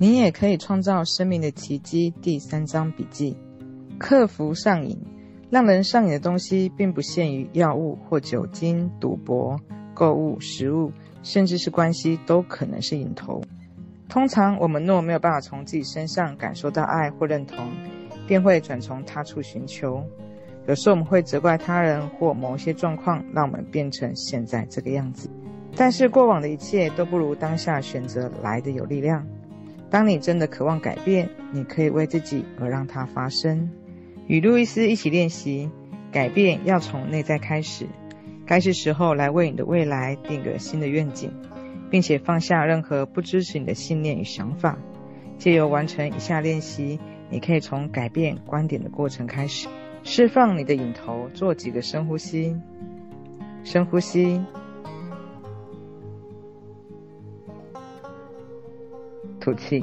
你也可以创造生命的奇迹。第三章笔记：克服上瘾。让人上瘾的东西，并不限于药物或酒精、赌博、购物、食物，甚至是关系，都可能是瘾头。通常，我们若没有办法从自己身上感受到爱或认同，便会转从他处寻求。有时候，我们会责怪他人或某些状况，让我们变成现在这个样子。但是，过往的一切都不如当下选择来的有力量。当你真的渴望改变，你可以为自己而让它发生。与路易斯一起练习，改变要从内在开始。该是时候来为你的未来定个新的愿景，并且放下任何不支持你的信念与想法。借由完成以下练习，你可以从改变观点的过程开始，释放你的影头。做几个深呼吸，深呼吸，吐气。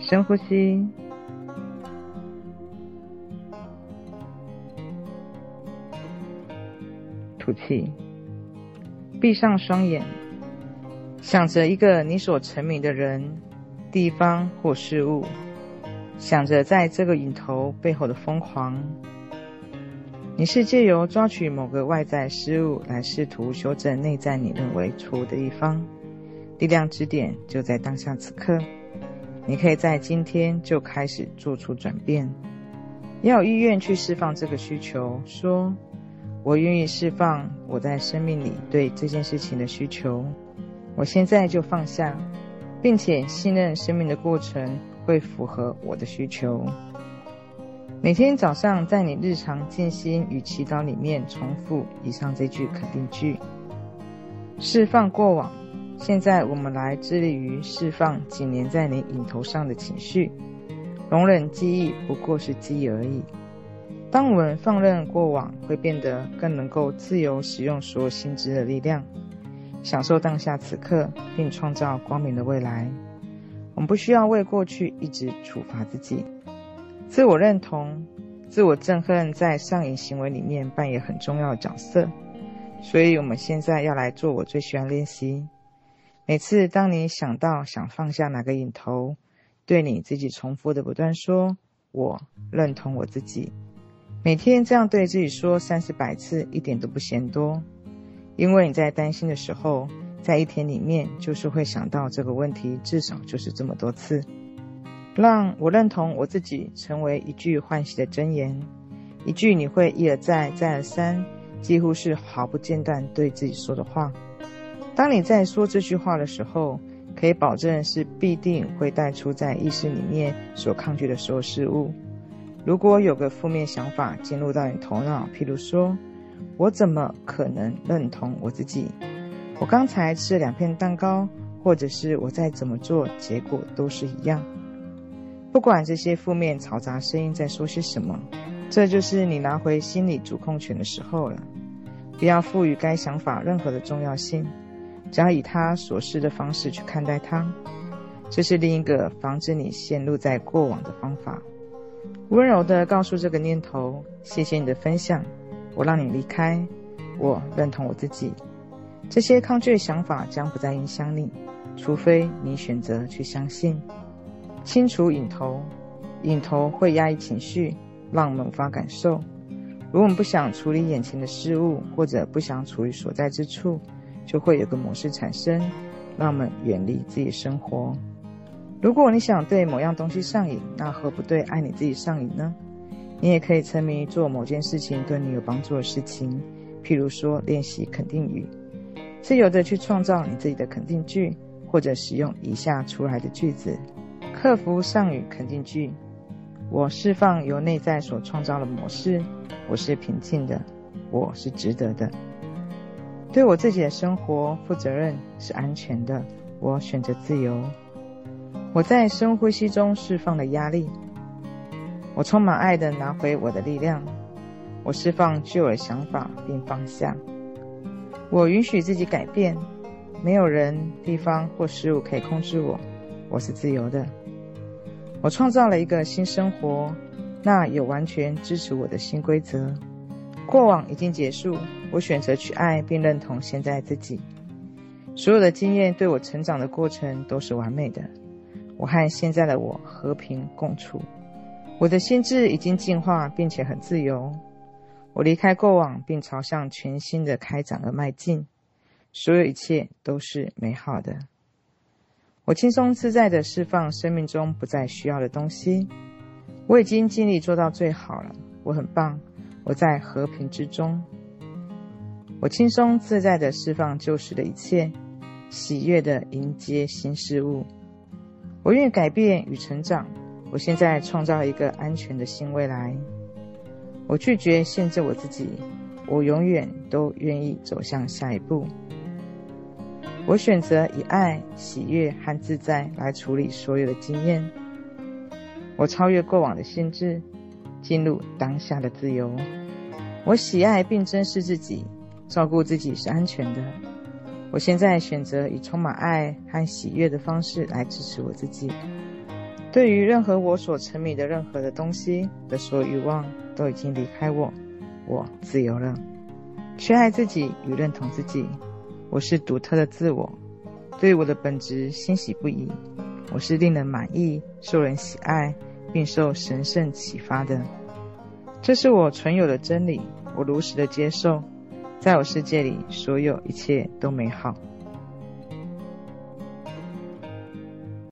深呼吸，吐气，闭上双眼，想着一个你所沉迷的人、地方或事物，想着在这个影头背后的疯狂。你是借由抓取某个外在事物来试图修正内在你认为错误的一方，力量之点就在当下此刻。你可以在今天就开始做出转变，要有意愿去释放这个需求，说：“我愿意释放我在生命里对这件事情的需求，我现在就放下，并且信任生命的过程会符合我的需求。”每天早上在你日常静心与祈祷里面重复以上这句肯定句：“释放过往。”现在我们来致力于释放紧黏在你影头上的情绪，容忍记忆不过是记忆而已。当我们放任过往，会变得更能够自由使用所有心智的力量，享受当下此刻，并创造光明的未来。我们不需要为过去一直处罚自己。自我认同、自我憎恨在上瘾行为里面扮演很重要的角色，所以我们现在要来做我最喜欢练习。每次当你想到想放下哪个瘾头，对你自己重复的不断说“我认同我自己”，每天这样对自己说三四百次，一点都不嫌多。因为你在担心的时候，在一天里面就是会想到这个问题，至少就是这么多次。让我认同我自己成为一句欢喜的真言，一句你会一而再再而三，几乎是毫不间断对自己说的话。当你在说这句话的时候，可以保证是必定会带出在意识里面所抗拒的所有事物。如果有个负面想法进入到你头脑，譬如说：“我怎么可能认同我自己？我刚才吃了两片蛋糕，或者是我再怎么做，结果都是一样。”不管这些负面嘈杂声音在说些什么，这就是你拿回心理主控权的时候了。不要赋予该想法任何的重要性。只要以他所示的方式去看待它，这是另一个防止你陷入在过往的方法。温柔地告诉这个念头：“谢谢你的分享，我让你离开，我认同我自己。这些抗拒的想法将不再影响你，除非你选择去相信。清除瘾头，瘾头会压抑情绪，让我们无法感受。如果我们不想处理眼前的事物，或者不想处于所在之处。”就会有个模式产生，让我们远离自己生活。如果你想对某样东西上瘾，那何不对爱你自己上瘾呢？你也可以沉迷做某件事情对你有帮助的事情，譬如说练习肯定语，自由地去创造你自己的肯定句，或者使用以下出来的句子：克服上语肯定句，我释放由内在所创造的模式，我是平静的，我是值得的。对我自己的生活负责任是安全的，我选择自由。我在深呼吸中释放了压力，我充满爱的拿回我的力量。我释放旧的想法并放下。我允许自己改变，没有人、地方或事物可以控制我，我是自由的。我创造了一个新生活，那有完全支持我的新规则。过往已经结束，我选择去爱并认同现在自己。所有的经验对我成长的过程都是完美的。我和现在的我和平共处。我的心智已经进化，并且很自由。我离开过往，并朝向全新的开展而迈进。所有一切都是美好的。我轻松自在地释放生命中不再需要的东西。我已经尽力做到最好了。我很棒。我在和平之中。我轻松自在地释放旧时的一切，喜悦地迎接新事物。我愿意改变与成长。我现在创造一个安全的新未来。我拒绝限制我自己。我永远都愿意走向下一步。我选择以爱、喜悦和自在来处理所有的经验。我超越过往的限制，进入当下的自由。我喜爱并珍视自己。照顾自己是安全的。我现在选择以充满爱和喜悦的方式来支持我自己。对于任何我所沉迷的任何的东西的所有欲望都已经离开我，我自由了。去爱自己与认同自己。我是独特的自我，对我的本质欣喜不已。我是令人满意、受人喜爱并受神圣启发的。这是我存有的真理，我如实的接受。在我世界里，所有一切都美好。